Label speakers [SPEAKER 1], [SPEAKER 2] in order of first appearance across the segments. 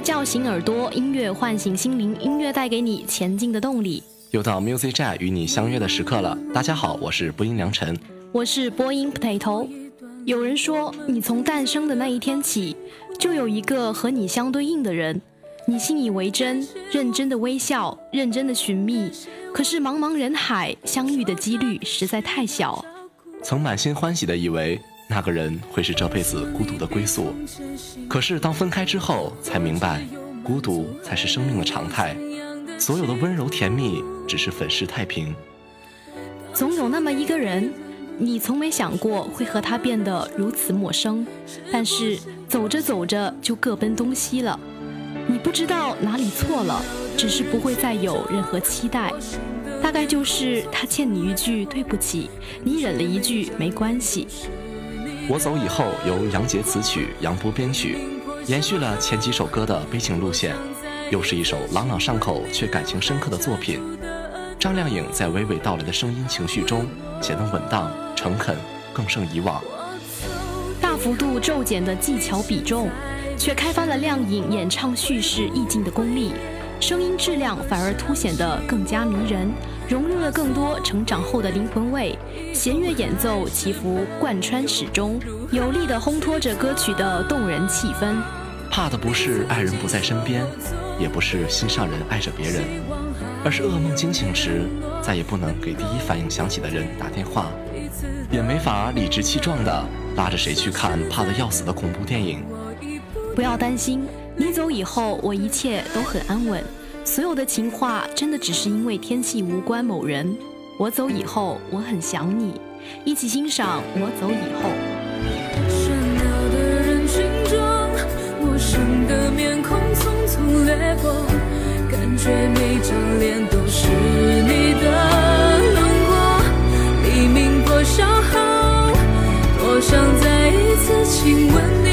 [SPEAKER 1] 乐叫醒耳朵，音乐唤醒心灵，音乐带给你前进的动力。
[SPEAKER 2] 又到 Music Jet 与你相约的时刻了。大家好，我是播音良辰。
[SPEAKER 1] 我是播音 potato。有人说，你从诞生的那一天起，就有一个和你相对应的人，你信以为真，认真的微笑，认真的寻觅。可是茫茫人海，相遇的几率实在太小。
[SPEAKER 2] 曾满心欢喜的以为那个人会是这辈子孤独的归宿，可是当分开之后，才明白，孤独才是生命的常态。所有的温柔甜蜜，只是粉饰太平。
[SPEAKER 1] 总有那么一个人，你从没想过会和他变得如此陌生，但是走着走着就各奔东西了。你不知道哪里错了，只是不会再有任何期待。大概就是他欠你一句对不起，你忍了一句没关系。
[SPEAKER 2] 我走以后由杨杰词曲，杨波编曲，延续了前几首歌的悲情路线，又是一首朗朗上口却感情深刻的作品。张靓颖在娓娓道来的声音情绪中显得稳当、诚恳，更胜以往。
[SPEAKER 1] 大幅度骤减的技巧比重，却开发了靓颖演唱叙事意境的功力，声音质量反而凸显得更加迷人，融入了更多成长后的灵魂味。弦乐演奏起伏贯穿始终，有力地烘托着歌曲的动人气氛。
[SPEAKER 2] 怕的不是爱人不在身边，也不是心上人爱着别人，而是噩梦惊醒时，再也不能给第一反应想起的人打电话，也没法理直气壮地拉着谁去看怕得要死的恐怖电影。
[SPEAKER 1] 不要担心，你走以后，我一切都很安稳。所有的情话，真的只是因为天气无关某人。我走以后，我很想你，一起欣赏我走以后。
[SPEAKER 3] 喧闹的人群中，陌生的面孔匆匆掠过，感觉每张脸都是你的轮廓。黎明破晓后，多想再一次亲吻你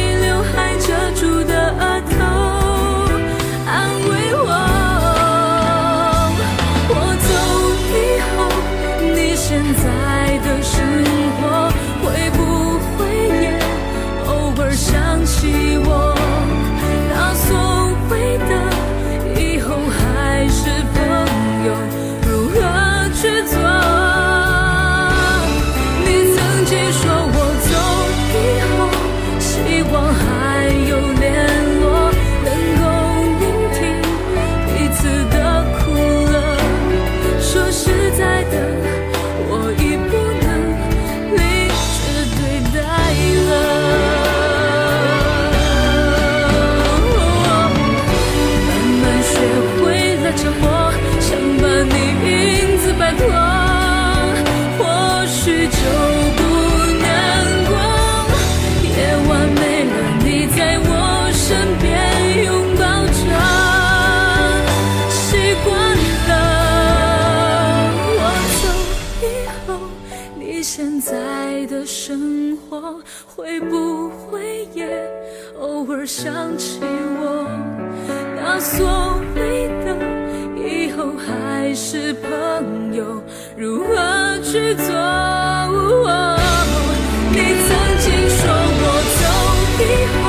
[SPEAKER 3] 会不会也偶尔想起我？那所谓的以后还是朋友，如何去做？你曾经说我走以后，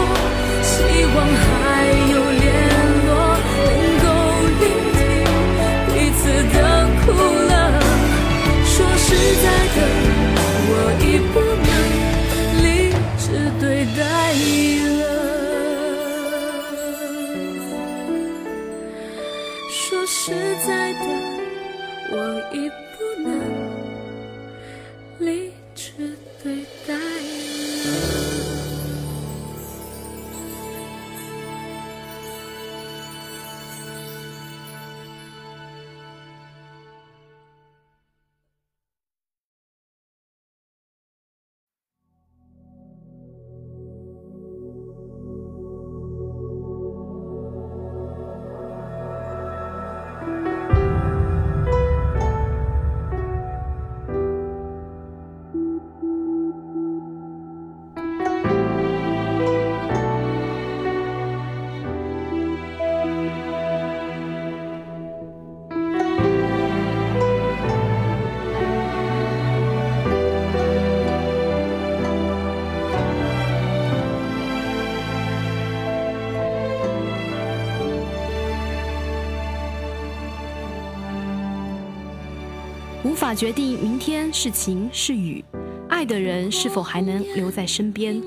[SPEAKER 1] 法决定明天是晴是雨，爱的人是否还能留在身边？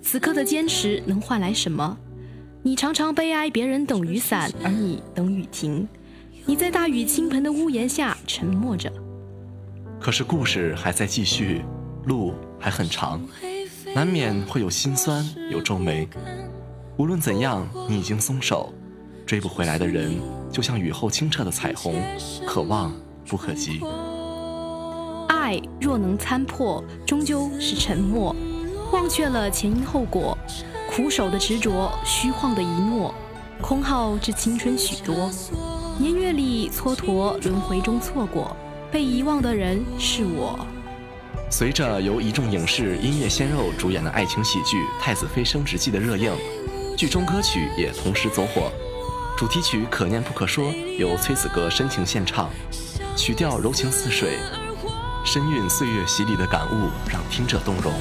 [SPEAKER 1] 此刻的坚持能换来什么？你常常悲哀别人等雨伞，而你等雨停。你在大雨倾盆的屋檐下沉默着。
[SPEAKER 2] 可是故事还在继续，路还很长，难免会有心酸，有皱眉。无论怎样，你已经松手，追不回来的人，就像雨后清澈的彩虹，可望不可及。
[SPEAKER 1] 爱若能参破，终究是沉默。忘却了前因后果，苦守的执着，虚晃的一诺，空耗至青春许多。年月里蹉跎，轮回中错过，被遗忘的人是我。
[SPEAKER 2] 随着由一众影视音乐鲜肉主演的爱情喜剧《太子妃升职记》的热映，剧中歌曲也同时走火。主题曲《可念不可说》由崔子格深情献唱，曲调柔情似水，深蕴岁月洗礼的感悟，让听者动容。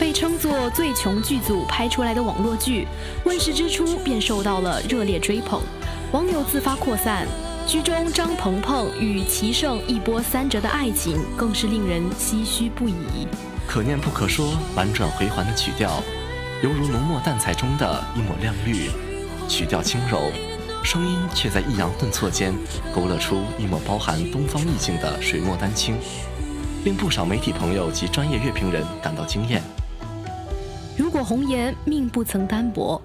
[SPEAKER 1] 被称作最穷剧组拍出来的网络剧，问世之初便受到了热烈追捧，网友自发扩散。剧中张鹏鹏与齐胜一波三折的爱情，更是令人唏嘘不已。
[SPEAKER 2] 可念不可说，婉转回环的曲调，犹如浓墨淡彩中的一抹亮绿。曲调轻柔，声音却在抑扬顿挫间，勾勒出一抹包含东方意境的水墨丹青，令不少媒体朋友及专业乐评人感到惊艳。
[SPEAKER 1] 如果红颜命不曾单薄，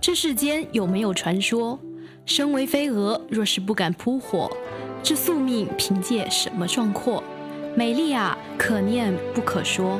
[SPEAKER 1] 这世间有没有传说？身为飞蛾，若是不敢扑火，这宿命凭借什么壮阔？美丽啊，可念不可说。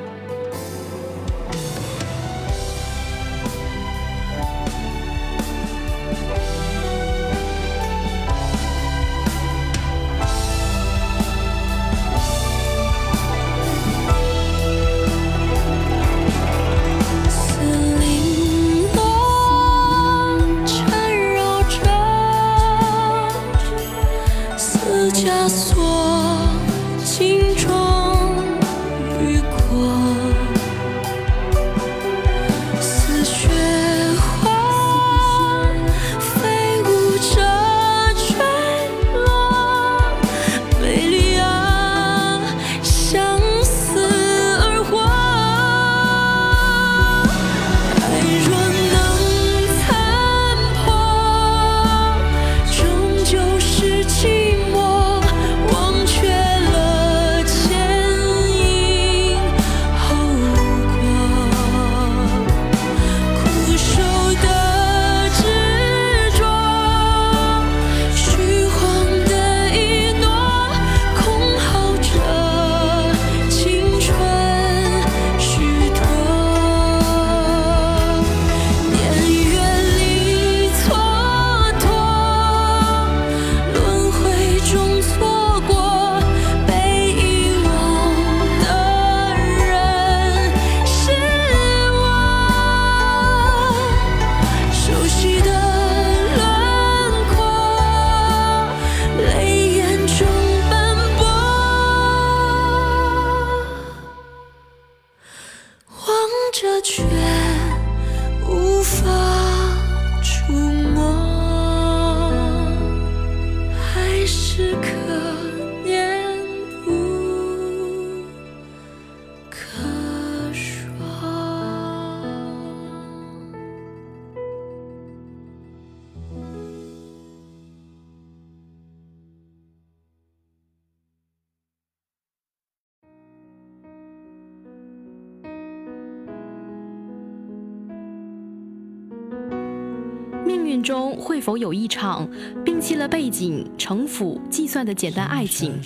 [SPEAKER 3] 命
[SPEAKER 1] 运中会否有一场摒弃了背景、城府、计算的简单爱情？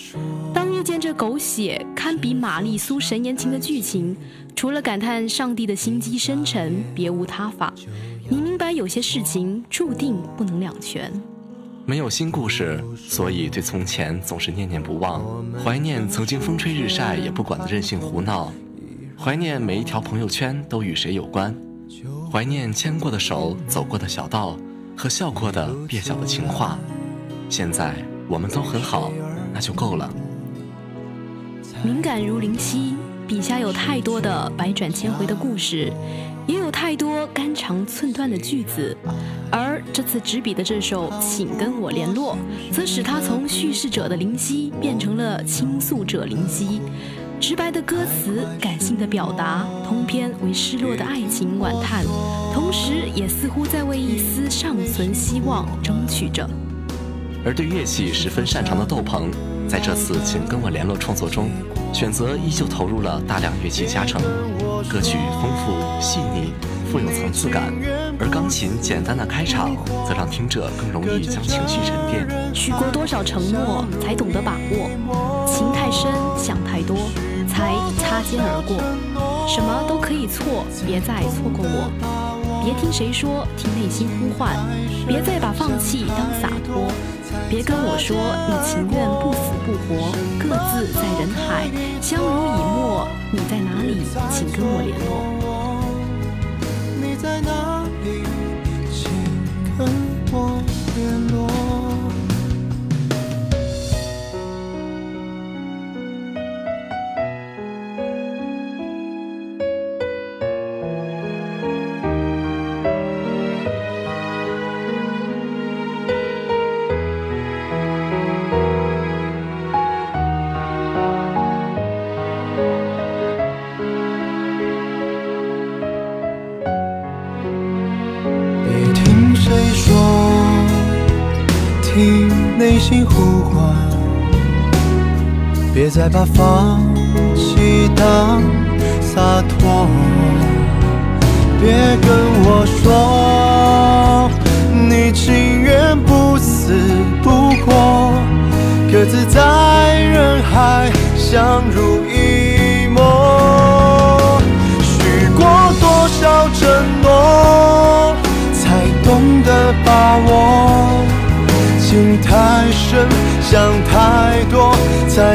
[SPEAKER 1] 当遇见这狗血堪比玛丽苏神言情的剧情，除了感叹上帝的心机深沉，别无他法。你明白有些事情注定不能两全。
[SPEAKER 2] 没有新故事，所以对从前总是念念不忘，怀念曾经风吹日晒也不管的任性胡闹，怀念每一条朋友圈都与谁有关，怀念牵过的手、走过的小道和笑过的蹩脚的情话。现在我们都很好，那就够了。
[SPEAKER 1] 敏感如灵犀，笔下有太多的百转千回的故事。也有太多肝肠寸断的句子，而这次执笔的这首《请跟我联络》，则使他从叙事者的灵犀变成了倾诉者灵犀。直白的歌词，感性的表达，通篇为失落的爱情惋叹，同时也似乎在为一丝尚存希望争取着。
[SPEAKER 2] 而对乐器十分擅长的窦鹏，在这次《请跟我联络》创作中，选择依旧投入了大量乐器加成。歌曲丰富细腻，富有层次感，而钢琴简单的开场，则让听者更容易将情绪沉淀。
[SPEAKER 1] 许过多少承诺，才懂得把握？情太深，想太多，才擦肩而过。什么都可以错，别再错过我。别听谁说，听内心呼唤。别再把放弃当洒脱。别跟我说你情愿不死不活，各自在人海相濡以沫。你在哪里？请跟我联络。
[SPEAKER 4] 别再把放弃当洒脱。别跟我说，你情愿不死不活，各自在人海相濡以沫。许过多少承诺，才懂得把握。情太深，想，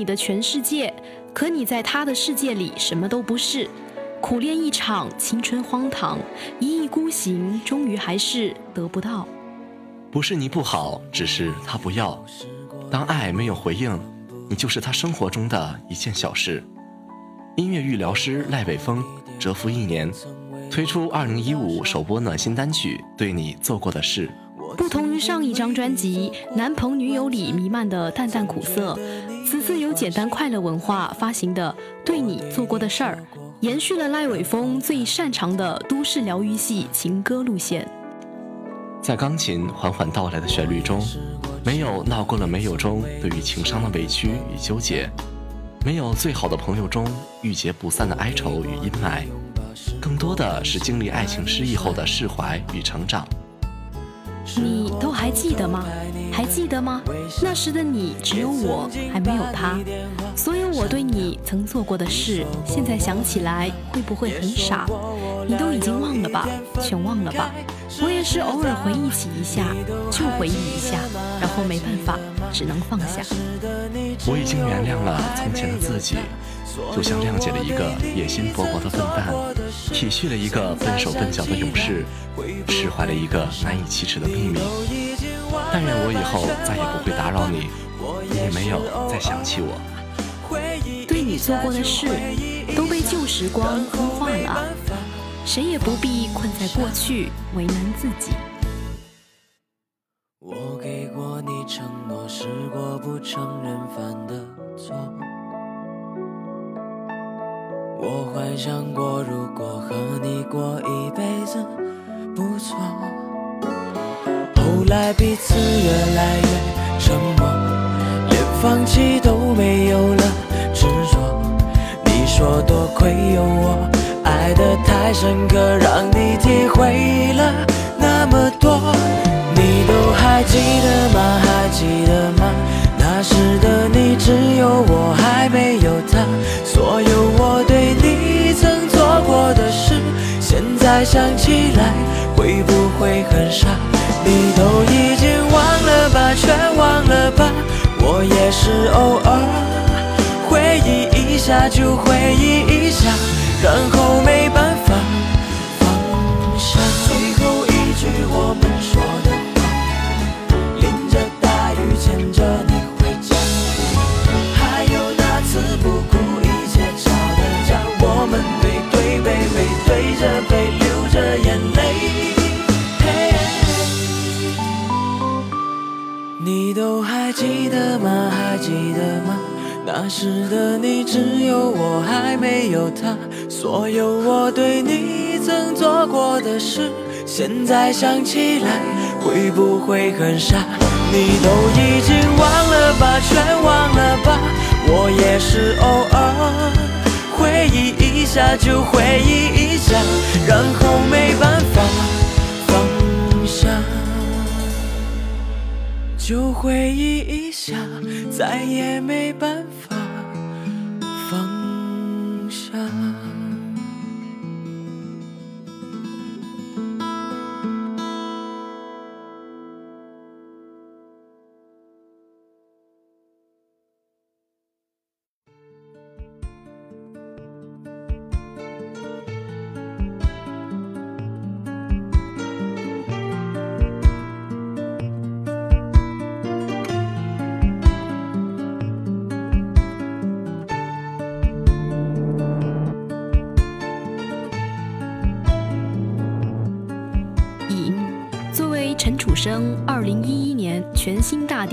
[SPEAKER 1] 你的全世界，可你在他的世界里什么都不是。苦恋一场，青春荒唐，一意孤行，终于还是得不到。
[SPEAKER 2] 不是你不好，只是他不要。当爱没有回应，你就是他生活中的一件小事。音乐愈疗师赖伟峰蛰伏一年，推出2015首播暖心单曲《对你做过的事》。
[SPEAKER 1] 不同于上一张专辑《男朋女友》里弥漫的淡淡苦涩，此次由简单快乐文化发行的《对你做过的事儿》，延续了赖伟峰最擅长的都市疗愈系情歌路线。
[SPEAKER 2] 在钢琴缓缓到来的旋律中，没有闹过了没有中对于情伤的委屈与纠结，没有最好的朋友中郁结不散的哀愁与阴霾，更多的是经历爱情失意后的释怀与成长。
[SPEAKER 1] 你都还记得吗？还记得吗？那时的你只有我，还没有他。所有我对你曾做过的事，现在想起来会不会很傻？你都已经忘了吧，全忘了吧。我也是偶尔回忆起一下，就回忆一下，然后没办法，只能放下。
[SPEAKER 2] 我已经原谅了从前的自己，就像谅解了一个野心勃勃的笨蛋，体恤了一个笨手笨脚的勇士，释怀了一个难以启齿的秘密。但愿我以后再也不会打扰你，也没有再想起我。
[SPEAKER 1] 对你做过的事，都被旧时光风化了。谁也不必困在过去，为难自己。
[SPEAKER 5] 我给过你承诺，试过不承认犯的错。我幻想过，如果和你过一辈子不错。来彼此越来越沉默，连放弃都没有了执着。你说多亏有我，爱得太深刻，让你体会了那么多。你都还记得吗？还记得吗？那时的你只有我，还没有他。所有我对你曾做过的事，现在想起来会不会很傻？你都已经忘了吧，全忘了吧。我也是偶尔回忆一下就回忆一下，然后没办法时的你只有我，还没有他。所有我对你曾做过的事，现在想起来会不会很傻？你都已经忘了吧，全忘了吧。我也是偶尔回忆一下就回忆一下，然后没办法放下。就回忆一下，再也没办法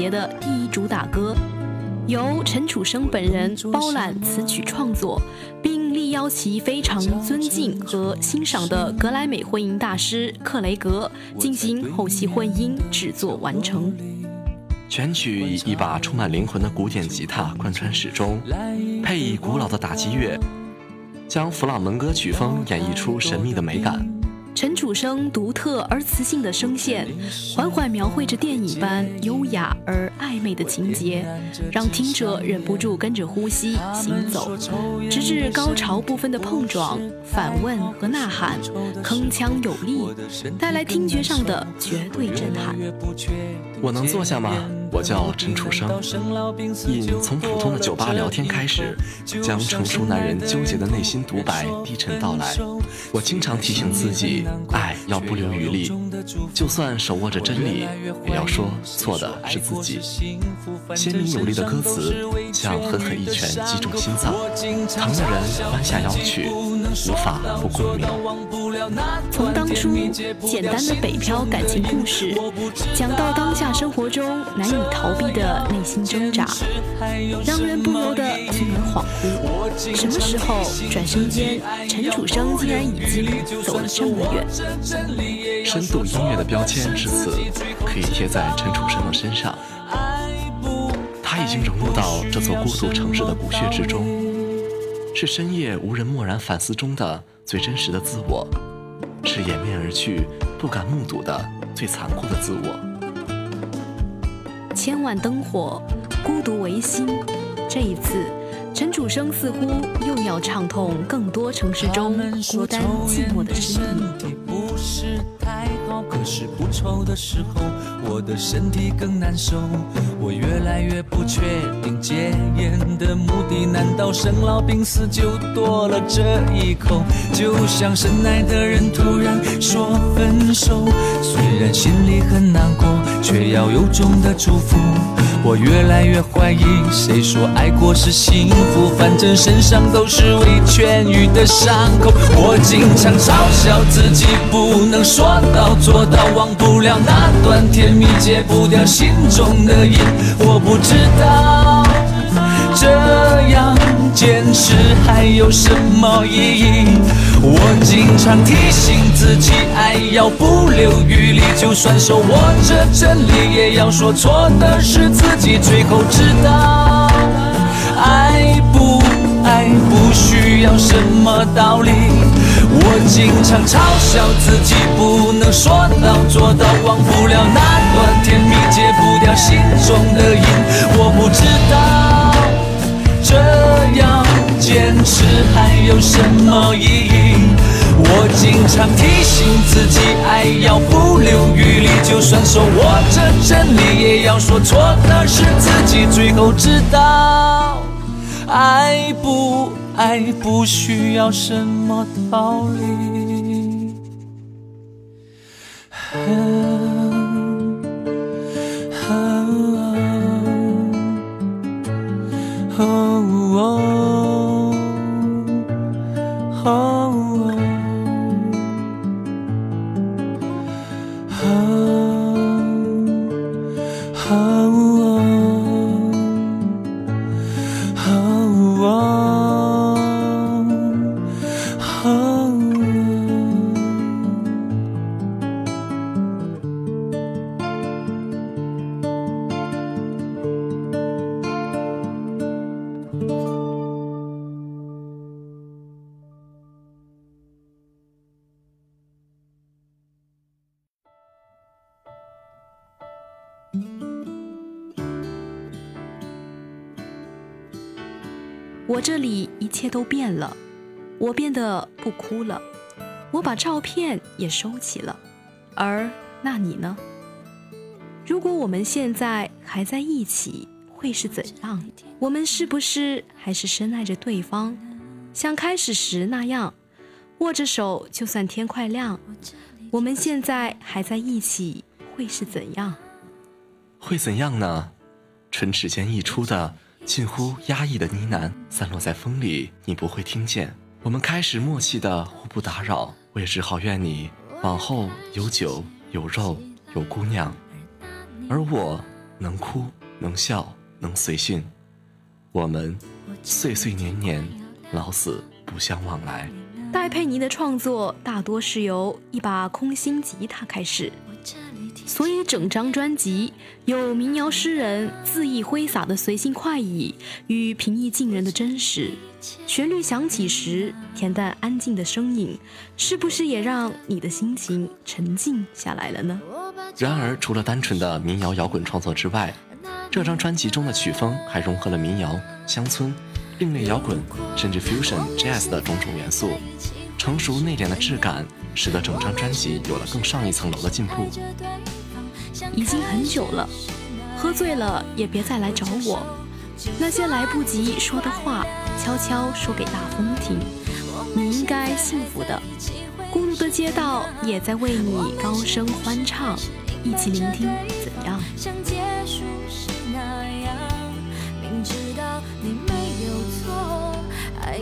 [SPEAKER 1] 的第一主打歌，由陈楚生本人包揽词曲创作，并力邀其非常尊敬和欣赏的格莱美混音大师克雷格进行后期混音制作完成。
[SPEAKER 2] 全曲以一把充满灵魂的古典吉他贯穿始终，配以古老的打击乐，将弗朗门歌曲风演绎出神秘的美感。
[SPEAKER 1] 陈楚生独特而磁性的声线，缓缓描绘着电影般优雅而暧昧的情节，让听者忍不住跟着呼吸行走，直至高潮部分的碰撞、反问和呐喊，铿锵有力，带来听觉上的绝对震撼。
[SPEAKER 2] 我能坐下吗？我叫陈楚生。瘾从普通的酒吧聊天开始，将成熟男人纠结的内心独白低沉道来。我经常提醒自己，爱要不留余力，就算手握着真理，也要说错的是自己。鲜明有力的歌词，像狠狠一拳击中心脏，疼的人弯下腰去，无法不共鸣。
[SPEAKER 1] 从当初简单的北漂感情故事，讲到当下生活中难以逃避的内心挣扎，让人不由得听而恍惚。什么时候转身间，陈楚生竟然已经走了这么远？
[SPEAKER 2] 深度音乐的标签至此可以贴在陈楚生的身上，他已经融入到这座孤独城市的骨血之中，是深夜无人默然反思中的最真实的自我，是掩面而去不敢目睹的最残酷的自我。
[SPEAKER 1] 千万灯火，孤独为心。这一次，陈楚生似乎又要唱痛更多城市中孤单寂寞的
[SPEAKER 6] 身影。的时候，我的身体更难受。我越来越不确定戒烟的目的，难道生老病死就多了这一口？就像深爱的人突然说分手，虽然心里很难过，却要由衷的祝福。我越来越怀疑，谁说爱过是幸福？反正身上都是未痊愈的伤口。我经常嘲笑自己不能说到做到，忘不了那段甜蜜，戒不掉心中的瘾。我不知道这样坚持还有什么意义。我经常提醒自己，爱要不留余力，就算手握着真理，也要说错的是自己。最后知道，爱不爱不需要什么道理。我经常嘲笑自己不能说到做到，忘不了那段甜蜜，戒不掉心中的瘾。我不知道这样坚持还有什么意义。我经常提醒自己，爱要不留余力，就算手握着真理，也要说错的是自己。最后知道，爱不爱不需要什么道理。
[SPEAKER 1] oh, oh. oh. 都变了，我变得不哭了，我把照片也收起了，而那你呢？如果我们现在还在一起，会是怎样？我们是不是还是深爱着对方，像开始时那样，握着手，就算天快亮？我们现在还在一起，会是怎样？
[SPEAKER 2] 会怎样呢？唇齿间溢出的近乎压抑的呢喃，散落在风里，你不会听见。我们开始默契的互不打扰，我也只好愿你往后有酒有肉有姑娘，而我能哭能笑能随性。我们岁岁年年，老死不相往来。
[SPEAKER 1] 戴佩妮的创作大多是由一把空心吉他开始，所以整张专辑有民谣诗人恣意挥洒的随性快意与平易近人的真实。旋律响起时，恬淡安静的声音，是不是也让你的心情沉静下来了呢？
[SPEAKER 2] 然而，除了单纯的民谣摇滚创作之外，这张专辑中的曲风还融合了民谣、乡村。另类摇滚，甚至 fusion jazz 的种种元素，成熟内敛的质感，使得整张专辑有了更上一层楼的进步。
[SPEAKER 1] 已经很久了，喝醉了也别再来找我。那些来不及说的话，悄悄说给大风听。你应该幸福的，孤独的街道也在为你高声欢唱，一起聆听，怎样？
[SPEAKER 7] 结束时那样，明知道你没有错，还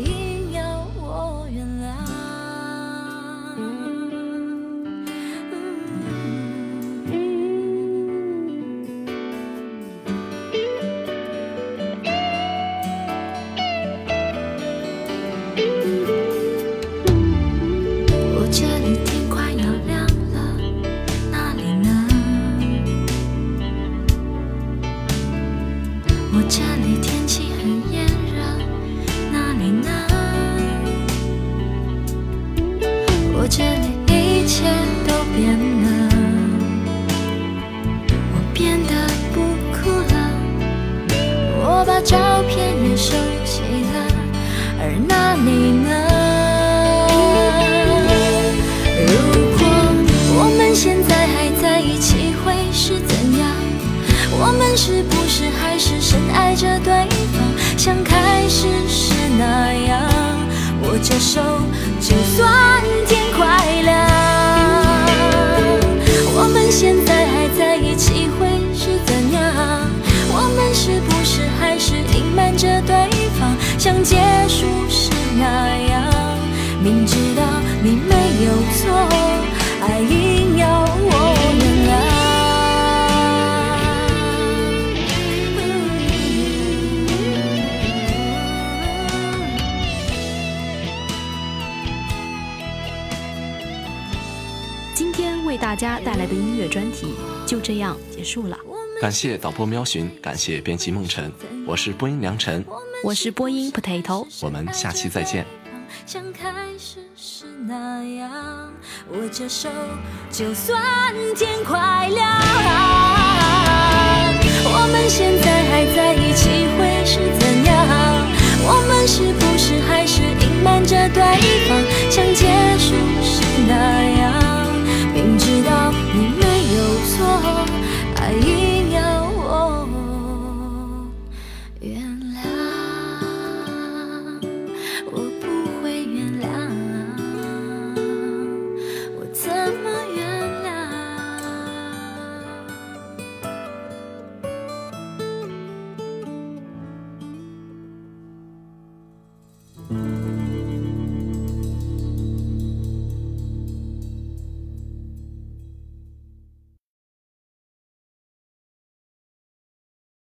[SPEAKER 3] 开始是那样
[SPEAKER 1] 握着手就算来的音乐专题就这样结束了。
[SPEAKER 2] 感谢导播喵寻，感谢编辑梦辰，我是播音梁晨，
[SPEAKER 1] 我是播音 Potato，
[SPEAKER 2] 我们下期再见。
[SPEAKER 3] 像开始时那样握着手，就算天快亮。我们现在还在